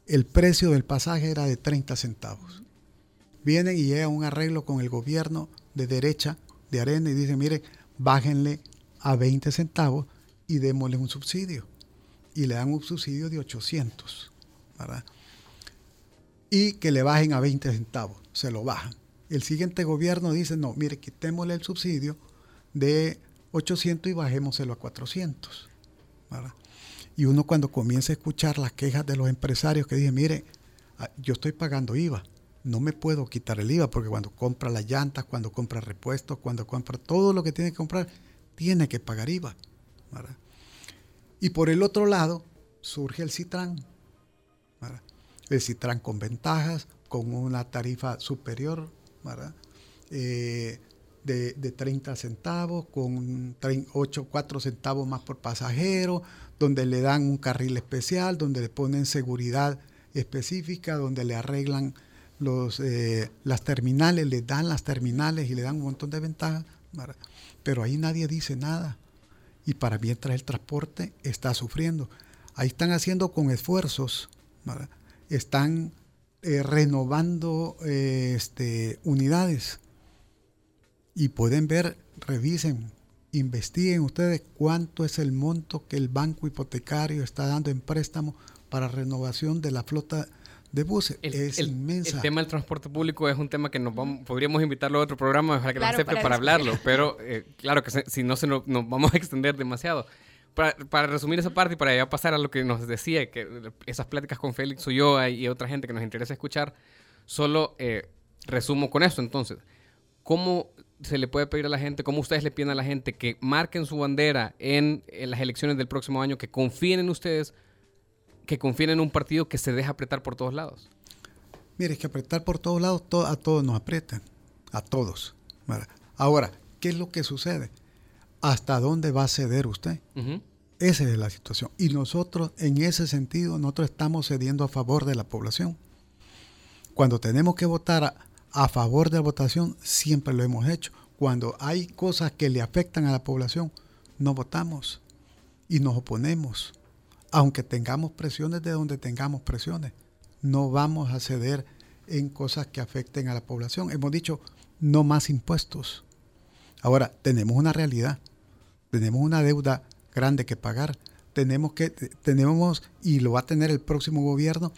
el precio del pasaje era de 30 centavos. Vienen y llega un arreglo con el gobierno de derecha de Arena y dicen, mire, bájenle a 20 centavos y démosle un subsidio. Y le dan un subsidio de 800. ¿verdad? Y que le bajen a 20 centavos. Se lo bajan. El siguiente gobierno dice, no, mire, quitémosle el subsidio de 800 y bajémoselo a 400. Y uno cuando comienza a escuchar las quejas de los empresarios que dicen, mire, ah, yo estoy pagando IVA, no me puedo quitar el IVA porque cuando compra las llantas, cuando compra repuestos, cuando compra todo lo que tiene que comprar, tiene que pagar IVA. Y por el otro lado surge el Citran el Citran con ventajas, con una tarifa superior, eh, de, de, 30 centavos, con 8, 4 centavos más por pasajero, donde le dan un carril especial, donde le ponen seguridad específica, donde le arreglan los, eh, las terminales, le dan las terminales y le dan un montón de ventajas. Pero ahí nadie dice nada. Y para mientras el transporte está sufriendo. Ahí están haciendo con esfuerzos están eh, renovando eh, este, unidades. Y pueden ver, revisen, investiguen ustedes cuánto es el monto que el banco hipotecario está dando en préstamo para renovación de la flota de buses. es inmensa. El tema del transporte público es un tema que nos podríamos invitarlo a otro programa, ojalá que claro, para, para hablarlo, pero eh, claro que si no se nos vamos a extender demasiado para, resumir esa parte y para ya pasar a lo que nos decía, que esas pláticas con Félix Ulloa y otra gente que nos interesa escuchar, solo eh, resumo con esto entonces. ¿Cómo se le puede pedir a la gente, cómo ustedes le piden a la gente que marquen su bandera en, las elecciones del próximo año, que confíen en ustedes que confíen en un partido que se deja apretar por todos lados. Mire, es que apretar por todos lados, a todos nos apretan, a todos. Ahora, ¿qué es lo que sucede? ¿Hasta dónde va a ceder usted? Esa es la situación. Y nosotros, en ese sentido, nosotros estamos cediendo a favor de la población. Cuando tenemos que votar a, a favor de la votación, siempre lo hemos hecho. Cuando hay cosas que le afectan a la población, no votamos y nos oponemos. Aunque tengamos presiones de donde tengamos presiones, no vamos a ceder en cosas que afecten a la población. Hemos dicho no más impuestos. Ahora, tenemos una realidad, tenemos una deuda grande que pagar, tenemos que, tenemos, y lo va a tener el próximo gobierno,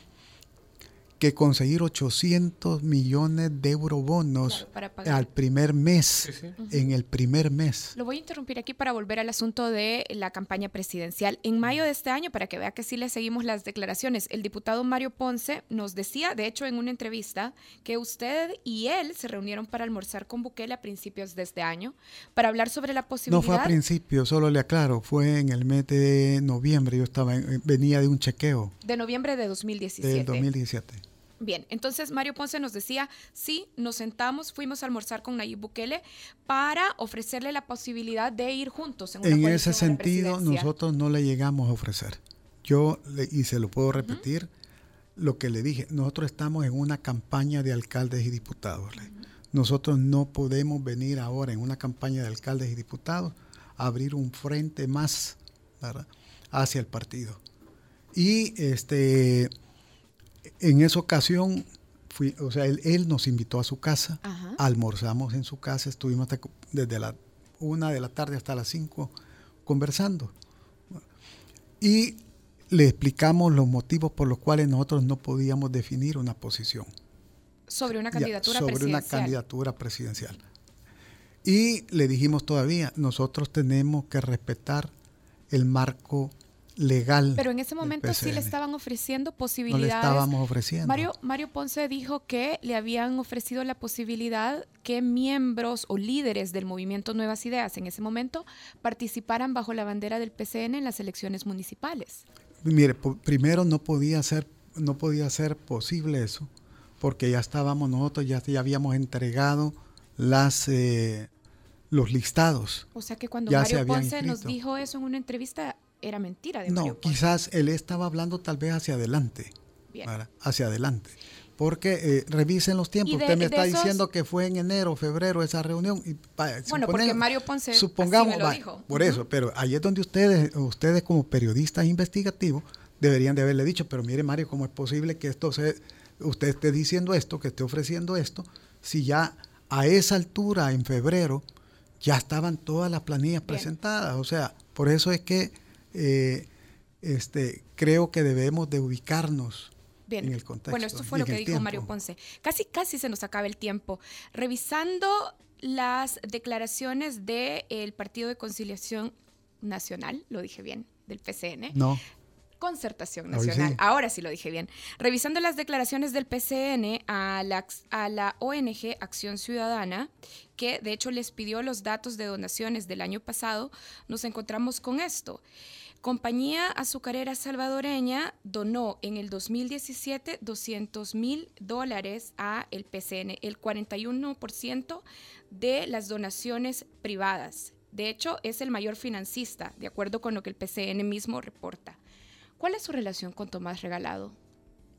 que conseguir 800 millones de eurobonos al primer mes, en el primer mes. Lo voy a interrumpir aquí para volver al asunto de la campaña presidencial. En mayo de este año, para que vea que sí le seguimos las declaraciones, el diputado Mario Ponce nos decía, de hecho en una entrevista, que usted y él se reunieron para almorzar con Bukele a principios de este año, para hablar sobre la posibilidad... No fue a principios, solo le aclaro, fue en el mes de noviembre, yo estaba venía de un chequeo. De noviembre de 2017. Del 2017. Bien, entonces Mario Ponce nos decía, sí, nos sentamos, fuimos a almorzar con Nayib Bukele para ofrecerle la posibilidad de ir juntos. En, en ese sentido, nosotros no le llegamos a ofrecer. Yo, y se lo puedo repetir, lo que le dije, nosotros estamos en una campaña de alcaldes y diputados. Nosotros no podemos venir ahora en una campaña de alcaldes y diputados a abrir un frente más hacia el partido. Y este en esa ocasión, fui, o sea, él, nos invitó a su casa, almorzamos en su casa, estuvimos desde la una de la tarde hasta las cinco conversando. Y le explicamos los motivos por los cuales nosotros no podíamos definir una posición. Sobre una candidatura presidencial. Sobre una candidatura presidencial. Y le dijimos todavía, nosotros tenemos que respetar el marco legal. Pero en ese momento sí le estaban ofreciendo posibilidades. No le estábamos ofreciendo. Mario, Mario Ponce dijo que le habían ofrecido la posibilidad que miembros o líderes del movimiento Nuevas Ideas en ese momento participaran bajo la bandera del PCN en las elecciones municipales. Mire, primero no podía ser, no podía ser posible eso, porque ya estábamos nosotros, ya, ya habíamos entregado las eh, los listados. O sea que cuando Mario Ponce nos dijo eso en una entrevista, era mentira de No, quizás él estaba hablando tal vez hacia adelante. Hacia adelante. Porque eh, revisen los tiempos. Usted me está diciendo que fue en enero, febrero esa reunión. Y, bueno, porque Mario Ponce supongamos, lo dijo. Por eso, pero ahí es donde ustedes, ustedes como periodistas investigativos, deberían de haberle dicho, pero mire Mario, ¿cómo es posible que esto se, usted esté diciendo esto, que esté ofreciendo esto, si ya a esa altura, en febrero, ya estaban todas las planillas presentadas? O sea, por eso es que eh, este, creo que debemos de ubicarnos en el contexto. Bueno, esto fue lo que dijo Mario Ponce. Casi, casi se nos acaba el tiempo. Revisando las declaraciones del Partido de Conciliación Nacional, lo dije bien, del PCN. No. Concertación Nacional. Ahora sí lo dije bien. Revisando las declaraciones del PCN a la, a la ONG Acción Ciudadana, que de hecho les pidió los datos de donaciones del año pasado, nos encontramos con esto. Compañía Azucarera Salvadoreña donó en el 2017 200 mil dólares a el PCN, el 41% de las donaciones privadas. De hecho, es el mayor financista, de acuerdo con lo que el PCN mismo reporta. ¿Cuál es su relación con Tomás Regalado?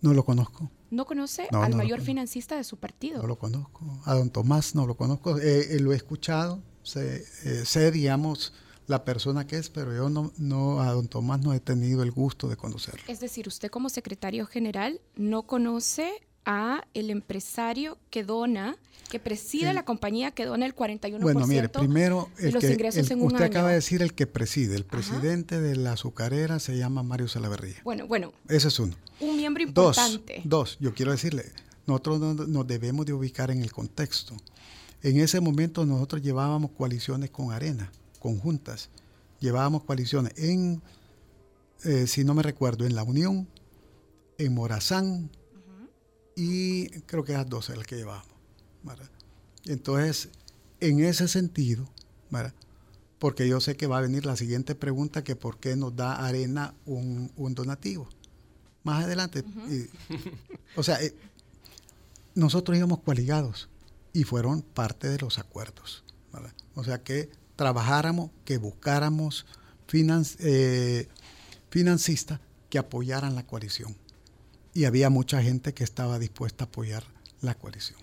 No lo conozco. ¿No conoce al mayor financista de su partido? No lo conozco. A don Tomás no lo conozco. Eh, eh, lo he escuchado. Sé, eh, sé digamos, la persona que es, pero yo no, no, a don Tomás no he tenido el gusto de conocerlo. Es decir, usted como secretario general no conoce a el empresario que dona, que preside la compañía que dona el 41% bueno, mire, primero, el los ingresos en un usted acaba de decir el que preside. El presidente de la azucarera se llama Mario Salaverría. Bueno, bueno. Ese es uno. Un miembro importante. Dos, dos yo quiero decirle, nosotros nos debemos de ubicar en el contexto. En ese momento nosotros llevábamos coaliciones con Arena conjuntas. Llevábamos coaliciones en, eh, si no me recuerdo, en La Unión, en Morazán y creo que las dos las que llevábamos. Entonces, en ese sentido, porque yo sé que va a venir la siguiente pregunta, que por qué nos da Arena un, donativo. más adelante. o sea, eh, nosotros íbamos coaligados y fueron parte de los acuerdos. O sea, que trabajáramos, que buscáramos eh, financistas que apoyaran la coalición. Y había mucha gente que estaba dispuesta a apoyar la coalición.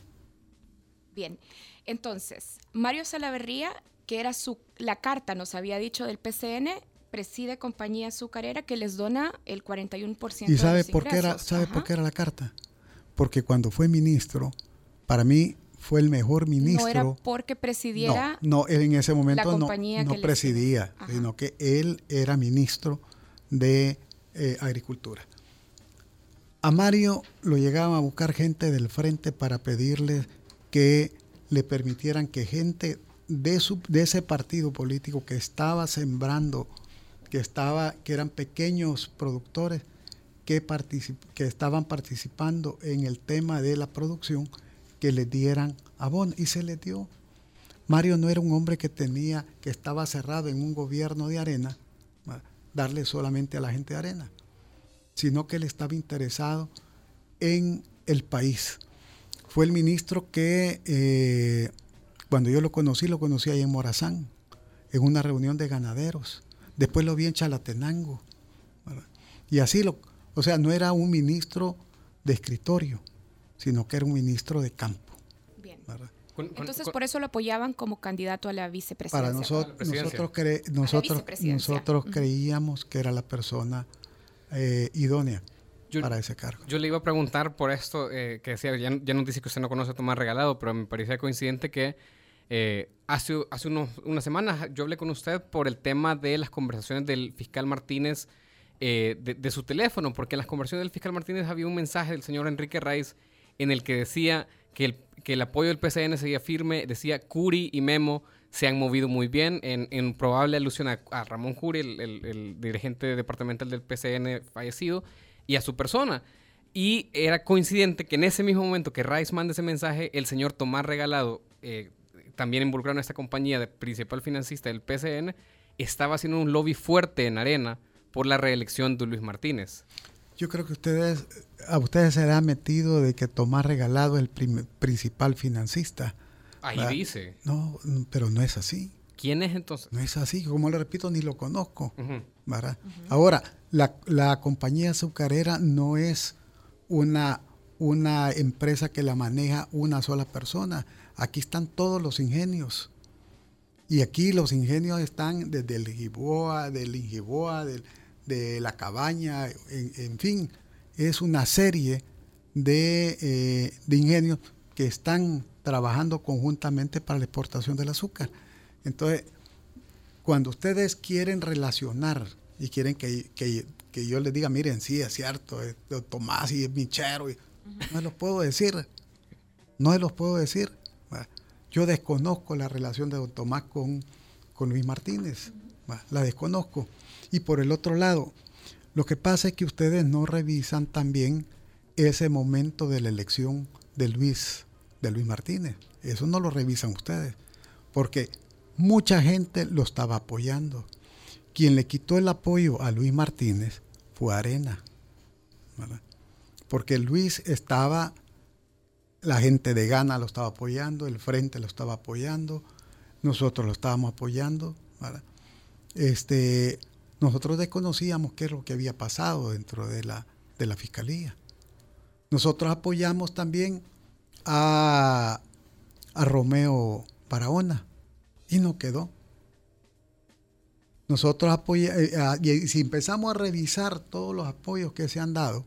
Bien, entonces, Mario Salaverría, que era su, la carta, nos había dicho del PCN, preside compañía azucarera que les dona el 41% ¿Y sabe, por, qué era, sabe por qué era la carta? Porque cuando fue ministro, para mí fue el mejor ministro. No era porque presidiera. No, no en ese momento no, no presidía, sino que él era ministro de eh, Agricultura. A Mario lo llegaban a buscar gente del frente para pedirle que le permitieran que gente de, su, de ese partido político que estaba sembrando, que, estaba, que eran pequeños productores, que, que estaban participando en el tema de la producción, que le dieran abono. Y se le dio. Mario no era un hombre que tenía, que estaba cerrado en un gobierno de arena, darle solamente a la gente de arena, sino que él estaba interesado en el país. Fue el ministro que, eh, cuando yo lo conocí, lo conocí ahí en Morazán, en una reunión de ganaderos. Después lo vi en Chalatenango. Y así lo, o sea, no era un ministro de escritorio, sino que era un ministro de campo. Bien. Entonces, por eso lo apoyaban como candidato a la vicepresidencia. Para nosotros, nosotros, nosotros, creíamos que era la persona eh, idónea para ese cargo. Yo le iba a preguntar por esto, eh, que decía, ya, ya, nos dice que usted no conoce a Tomás Regalado, pero me parecía coincidente que eh, hace, hace unos, unas semanas yo hablé con usted por el tema de las conversaciones del fiscal Martínez de, de, su teléfono, porque en las conversaciones del fiscal Martínez había un mensaje del señor Enrique Raiz en el que decía que el, que el apoyo del PCN seguía firme, decía Curi y Memo se han movido muy bien en, probable alusión a, Ramón Curi, el, dirigente departamental del PCN fallecido, y a su persona. Y era coincidente que en ese mismo momento que Rice manda ese mensaje, el señor Tomás Regalado, eh, también involucrado en esta compañía de principal financista del PCN, estaba haciendo un lobby fuerte en Arena por la reelección de Luis Martínez. Yo creo que ustedes, a ustedes se les ha metido de que Tomás Regalado es el principal financista. Ahí dice. No, pero no es así. ¿Quién es entonces? No es así, como le repito, ni lo conozco. Ahora, la, compañía azucarera no es una, una empresa que la maneja una sola persona. Aquí están todos los ingenios. Y aquí los ingenios están desde el Giboa, del Ingiboa, del, de la cabaña, en, fin, es una serie eh, de, ingenios que están trabajando conjuntamente para la exportación del azúcar. Entonces, cuando ustedes quieren relacionar y quieren que, yo les diga, miren, sí, es cierto, es Tomás y es Michero, y, no los puedo decir, no se los puedo decir. Yo desconozco la relación de don Tomás con, con Luis Martínez, la desconozco. Y por el otro lado, lo que pasa es que ustedes no revisan también ese momento de la elección de Luis, de Luis Martínez. Eso no lo revisan ustedes, porque mucha gente lo estaba apoyando. Quien le quitó el apoyo a Luis Martínez fue Arena. Porque Luis estaba, la gente de Gana lo estaba apoyando, el Frente lo estaba apoyando, nosotros lo estábamos apoyando. Este, nosotros desconocíamos qué es lo que había pasado dentro de la, de la fiscalía. Nosotros apoyamos también a, a Romeo Barahona y no quedó. Nosotros apoyamos, eh, y si empezamos a revisar todos los apoyos que se han dado,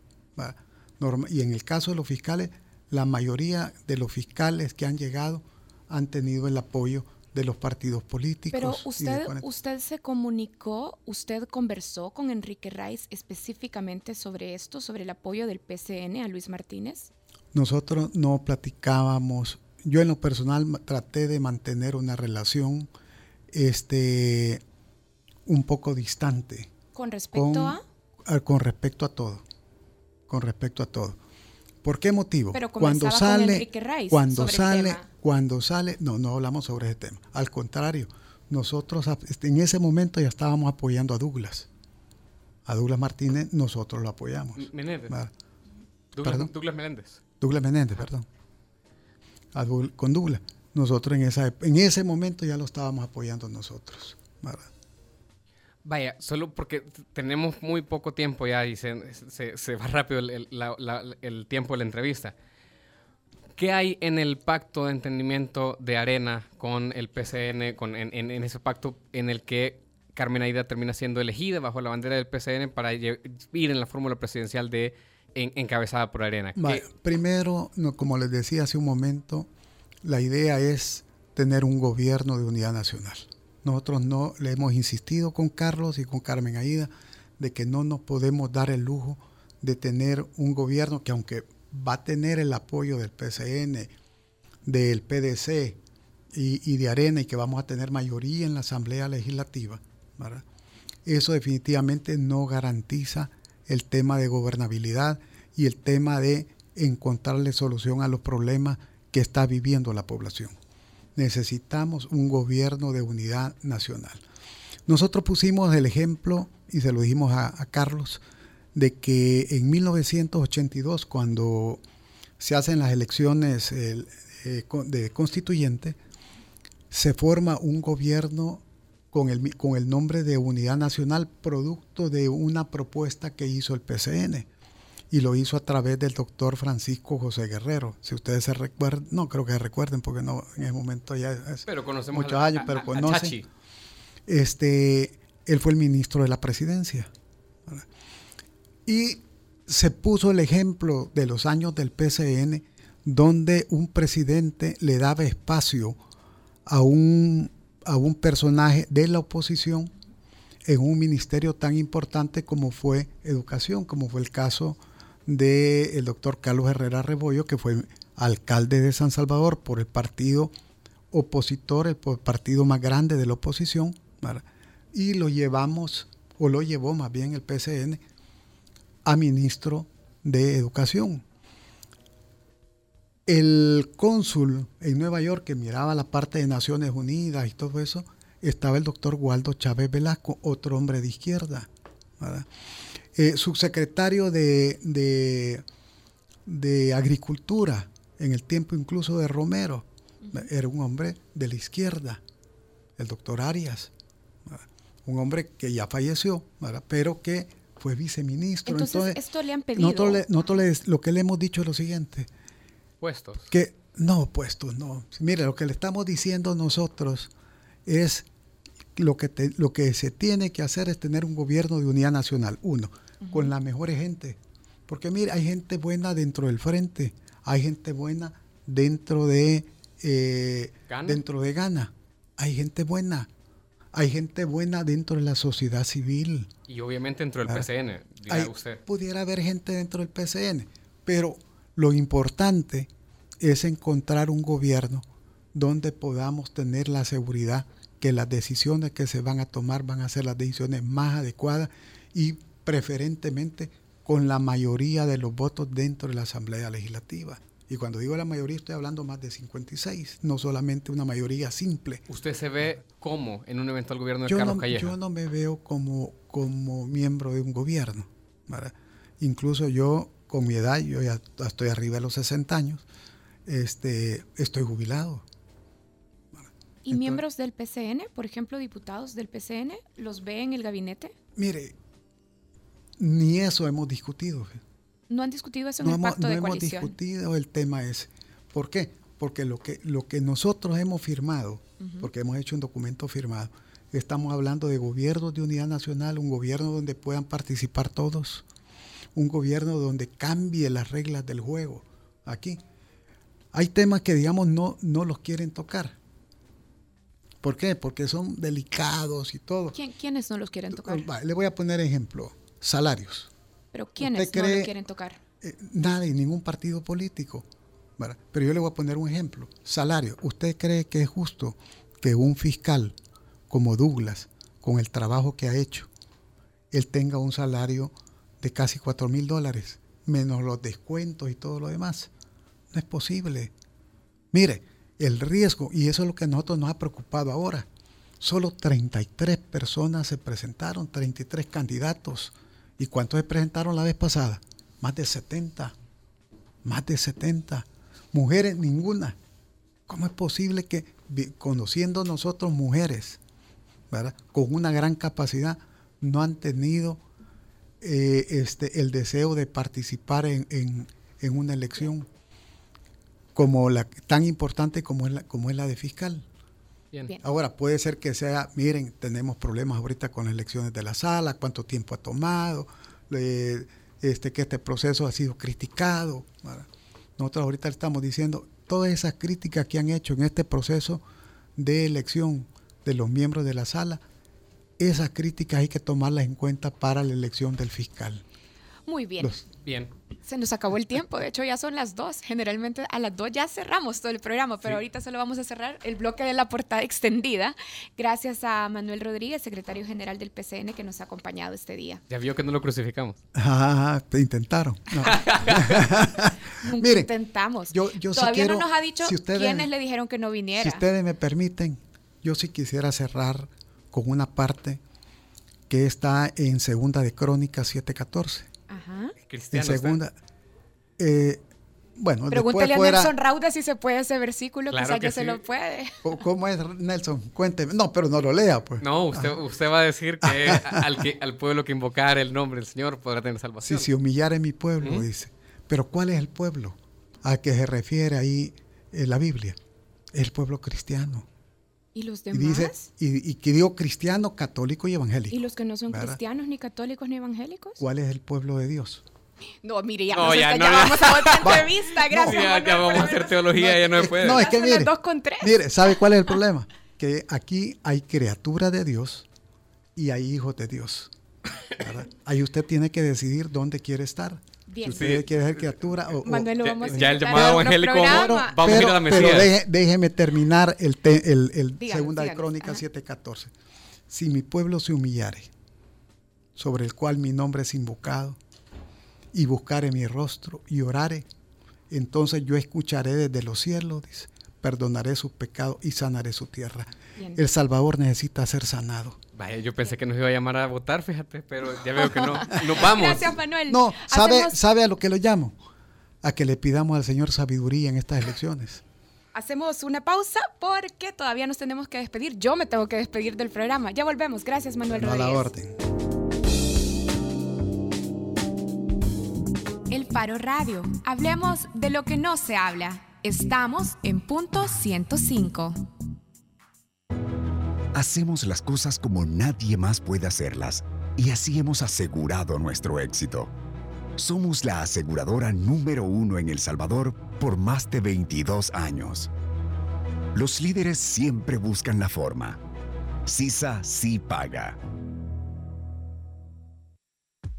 y en el caso de los fiscales, la mayoría de los fiscales que han llegado han tenido el apoyo de los partidos políticos. Pero usted, usted se comunicó, usted conversó con Enrique Raiz específicamente sobre esto, sobre el apoyo del PCN a Luis Martínez. Nosotros no platicábamos. Yo en lo personal traté de mantener una relación este, un poco distante. ¿Con respecto a? Con respecto a todo. Con respecto a todo. ¿Por qué motivo? Pero cuando sale, cuando sale, cuando sale, no, no hablamos sobre ese tema. Al contrario, nosotros este, en ese momento ya estábamos apoyando a Douglas. a Douglas Martínez, nosotros lo apoyamos. Menéndez. Douglas, Douglas, Menéndez. Douglas Menéndez, perdón. con Douglas. Nosotros en, en ese momento ya lo estábamos apoyando nosotros. Vaya, solo porque tenemos muy poco tiempo ya y se, va rápido el, tiempo de la entrevista. ¿Qué hay en el pacto de entendimiento de Arena con el PCN, con, en, ese pacto en el que Carmen Aida termina siendo elegida bajo la bandera del PCN para ir en la fórmula presidencial de encabezada por Arena? primero, como les decía hace un momento, la idea es tener un gobierno de unidad nacional. Nosotros no le hemos insistido con Carlos y con Carmen Aida de que no nos podemos dar el lujo de tener un gobierno que aunque va a tener el apoyo del PCN, del PDC y, de Arena y que vamos a tener mayoría en la Asamblea Legislativa, eso definitivamente no garantiza el tema de gobernabilidad y el tema de encontrarle solución a los problemas que está viviendo la población necesitamos un gobierno de unidad nacional. Nosotros pusimos el ejemplo, y se lo dijimos a, Carlos, de que en 1982, cuando se hacen las elecciones eh, de constituyente, se forma un gobierno con el, con el nombre de Unidad Nacional, producto de una propuesta que hizo el PCN y lo hizo a través del doctor Francisco José Guerrero. Si ustedes se recuerdan, no creo que se recuerden porque no en ese momento ya es pero conocemos muchos años, pero conocen. este, él fue el ministro de la presidencia. Y se puso el ejemplo de los años del PCN donde un presidente le daba espacio a un, a un personaje de la oposición en un ministerio tan importante como fue educación, como fue el caso del doctor Carlos Herrera Rebollo, que fue alcalde de San Salvador por el partido opositor, el partido más grande de la oposición, y lo llevamos, o lo llevó más bien el PCN, a ministro de Educación. El cónsul en Nueva York que miraba la parte de Naciones Unidas y todo eso, estaba el doctor Waldo Chávez Velasco, otro hombre de izquierda. Eh, subsecretario de, de, Agricultura en el tiempo incluso de Romero. Era un hombre de la izquierda, el doctor Arias, un hombre que ya falleció, pero que fue viceministro. Entonces, esto le han pedido. Nosotros, lo que le hemos dicho es lo siguiente. Puestos. Que no, puestos, no. Mire, lo que le estamos diciendo nosotros es lo que, lo que se tiene que hacer es tener un gobierno de unidad nacional, uno, con la mejor gente. Porque mire, hay gente buena dentro del frente, hay gente buena dentro de, eh, dentro de Ghana, hay gente buena, hay gente buena dentro de la sociedad civil. Y obviamente dentro del PCN, dirá usted. Pudiera haber gente dentro del PCN, pero lo importante es encontrar un gobierno donde podamos tener la seguridad que las decisiones que se van a tomar van a ser las decisiones más adecuadas y preferentemente con la mayoría de los votos dentro de la Asamblea Legislativa. Y cuando digo la mayoría estoy hablando más de 56, no solamente una mayoría simple. ¿Usted se ve como en un eventual gobierno de Carlos Calleja? Yo no me veo como, como miembro de un gobierno. Incluso yo, con mi edad, yo ya estoy arriba de los 60 años, este, estoy jubilado. ¿Y miembros del PCN, por ejemplo, diputados del PCN, los ve en el gabinete? Mire, ni eso hemos discutido. ¿No han discutido eso en el pacto de coalición? No hemos discutido el tema ese. ¿Por qué? Porque lo que, lo que nosotros hemos firmado, porque hemos hecho un documento firmado, estamos hablando de gobiernos de unidad nacional, un gobierno donde puedan participar todos, un gobierno donde cambie las reglas del juego. Aquí hay temas que, digamos, no, no los quieren tocar ¿Por qué? Porque son delicados y todo. ¿Quiénes no los quieren tocar? le voy a poner ejemplo. Salarios. ¿Pero quiénes no los quieren tocar? Eh, nadie, ningún partido político. Pero yo le voy a poner un ejemplo. Salario. ¿Usted cree que es justo que un fiscal como Douglas, con el trabajo que ha hecho, él tenga un salario de casi 4 mil dólares, menos los descuentos y todo lo demás? No es posible. Mire, el riesgo, y eso es lo que a nosotros nos ha preocupado ahora. Solo 33 personas se presentaron, 33 candidatos ¿Y cuántos se presentaron la vez pasada? Más de 70. Más de 70. Mujeres, ninguna. ¿Cómo es posible que, conociendo nosotros mujeres, con una gran capacidad, no han tenido eh, este, el deseo de participar en, una elección como la, tan importante como es la, como es la de fiscal? Ahora, puede ser que sea, miren, tenemos problemas ahorita con las elecciones de la sala, cuánto tiempo ha tomado, este, que este proceso ha sido criticado. Nosotros ahorita estamos diciendo, todas esas críticas que han hecho en este proceso de elección de los miembros de la sala, esas críticas hay que tomarlas en cuenta para la elección del fiscal. Muy bien. bien. Se nos acabó el tiempo, de hecho ya son las dos. Generalmente a las dos ya cerramos todo el programa, pero ahorita solo vamos a cerrar el bloque de la portada extendida. Gracias a Manuel Rodríguez, secretario general del PCN, que nos ha acompañado este día. Ya vio que no lo crucificamos. Ah, te intentaron. intentamos. Yo, Todavía no nos ha dicho quiénes le dijeron que no viniera. Si ustedes me permiten, yo sí quisiera cerrar con una parte que está en Segunda de Crónicas 7.14. Ajá. En segunda. Eh, bueno, Pregúntale a Nelson Rauda si se puede ese versículo, quizás que, se lo puede. ¿Cómo es, Nelson? Cuénteme. No, pero no lo lea, pues. No, usted, usted va a decir que al, que al pueblo que invocar el nombre del Señor podrá tener salvación. Sí, si humillar en mi pueblo, dice. Pero ¿cuál es el pueblo a que se refiere ahí en la Biblia? El pueblo cristiano. ¿Y los demás? Y, que digo cristiano, católico y evangélico. ¿Y los que no son cristianos, ni católicos, ni evangélicos? ¿Cuál es el pueblo de Dios? No, mire, ya, no, ya, vamos a otra entrevista, gracias. ya, ya vamos a hacer teología, ya no se puede. No, es que mire, dos con tres. mire, ¿sabe cuál es el problema? Que aquí hay criatura de Dios y hay hijos de Dios. Ahí usted tiene que decidir dónde quiere estar. Si usted quiere ser criatura o, ya, el llamado evangélico vamos a ir a la Mesías. Pero déjeme terminar el, el, segunda de Crónicas 7:14. Si mi pueblo se humillare, sobre el cual mi nombre es invocado, y buscare mi rostro y orare, entonces yo escucharé desde los cielos, dice, perdonaré sus pecados y sanaré su tierra. El Salvador necesita ser sanado. Vaya, yo pensé que nos iba a llamar a votar, fíjate, pero ya veo que no. Nos vamos. Gracias, Manuel. No, ¿sabe, ¿sabe a lo que lo llamo? A que le pidamos al Señor sabiduría en estas elecciones. Hacemos una pausa porque todavía nos tenemos que despedir. Yo me tengo que despedir del programa. Ya volvemos. Gracias, Manuel Rodríguez. A la orden. El Faro Radio. Hablemos de lo que no se habla. Estamos en punto 105. Hacemos las cosas como nadie más puede hacerlas y así hemos asegurado nuestro éxito. Somos la aseguradora número uno en El Salvador por más de 22 años. Los líderes siempre buscan la forma. CISA sí paga.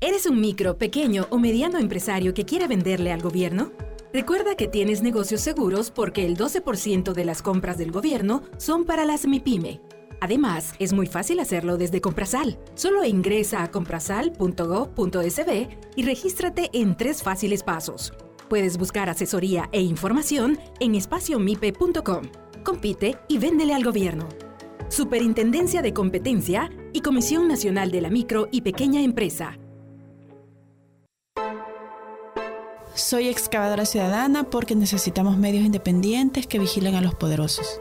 ¿Eres un micro, pequeño o mediano empresario que quiere venderle al gobierno? Recuerda que tienes negocios seguros porque el 12% de las compras del gobierno son para las MIPYME. Además, es muy fácil hacerlo desde Comprasal. Solo ingresa a comprasal.go.sb y regístrate en tres fáciles pasos. Puedes buscar asesoría e información en espaciomipe.com. Compite y véndele al gobierno. Superintendencia de Competencia y Comisión Nacional de la Micro y Pequeña Empresa. Soy excavadora ciudadana porque necesitamos medios independientes que vigilen a los poderosos.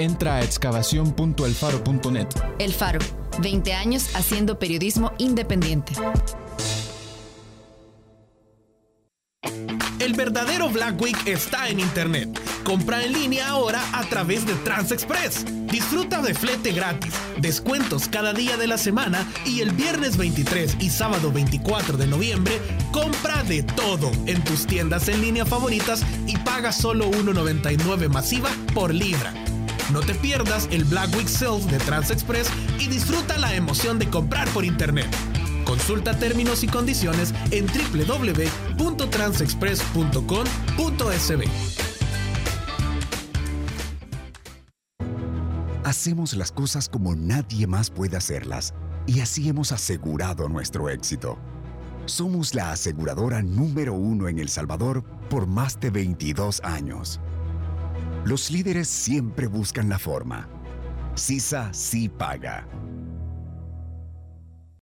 Entra a excavación.elfaro.net. El Faro, 20 años haciendo periodismo independiente. El verdadero Black Week está en Internet. Compra en línea ahora a través de TransExpress. Disfruta de flete gratis, descuentos cada día de la semana y el viernes 23 y sábado 24 de noviembre, compra de todo en tus tiendas en línea favoritas y paga solo 1,99 masiva por libra. No te pierdas el Black Week Sales de TransExpress y disfruta la emoción de comprar por internet. Consulta términos y condiciones en www.transexpress.com.sb. Hacemos las cosas como nadie más puede hacerlas y así hemos asegurado nuestro éxito. Somos la aseguradora número uno en El Salvador por más de 22 años. Los líderes siempre buscan la forma. CISA sí paga.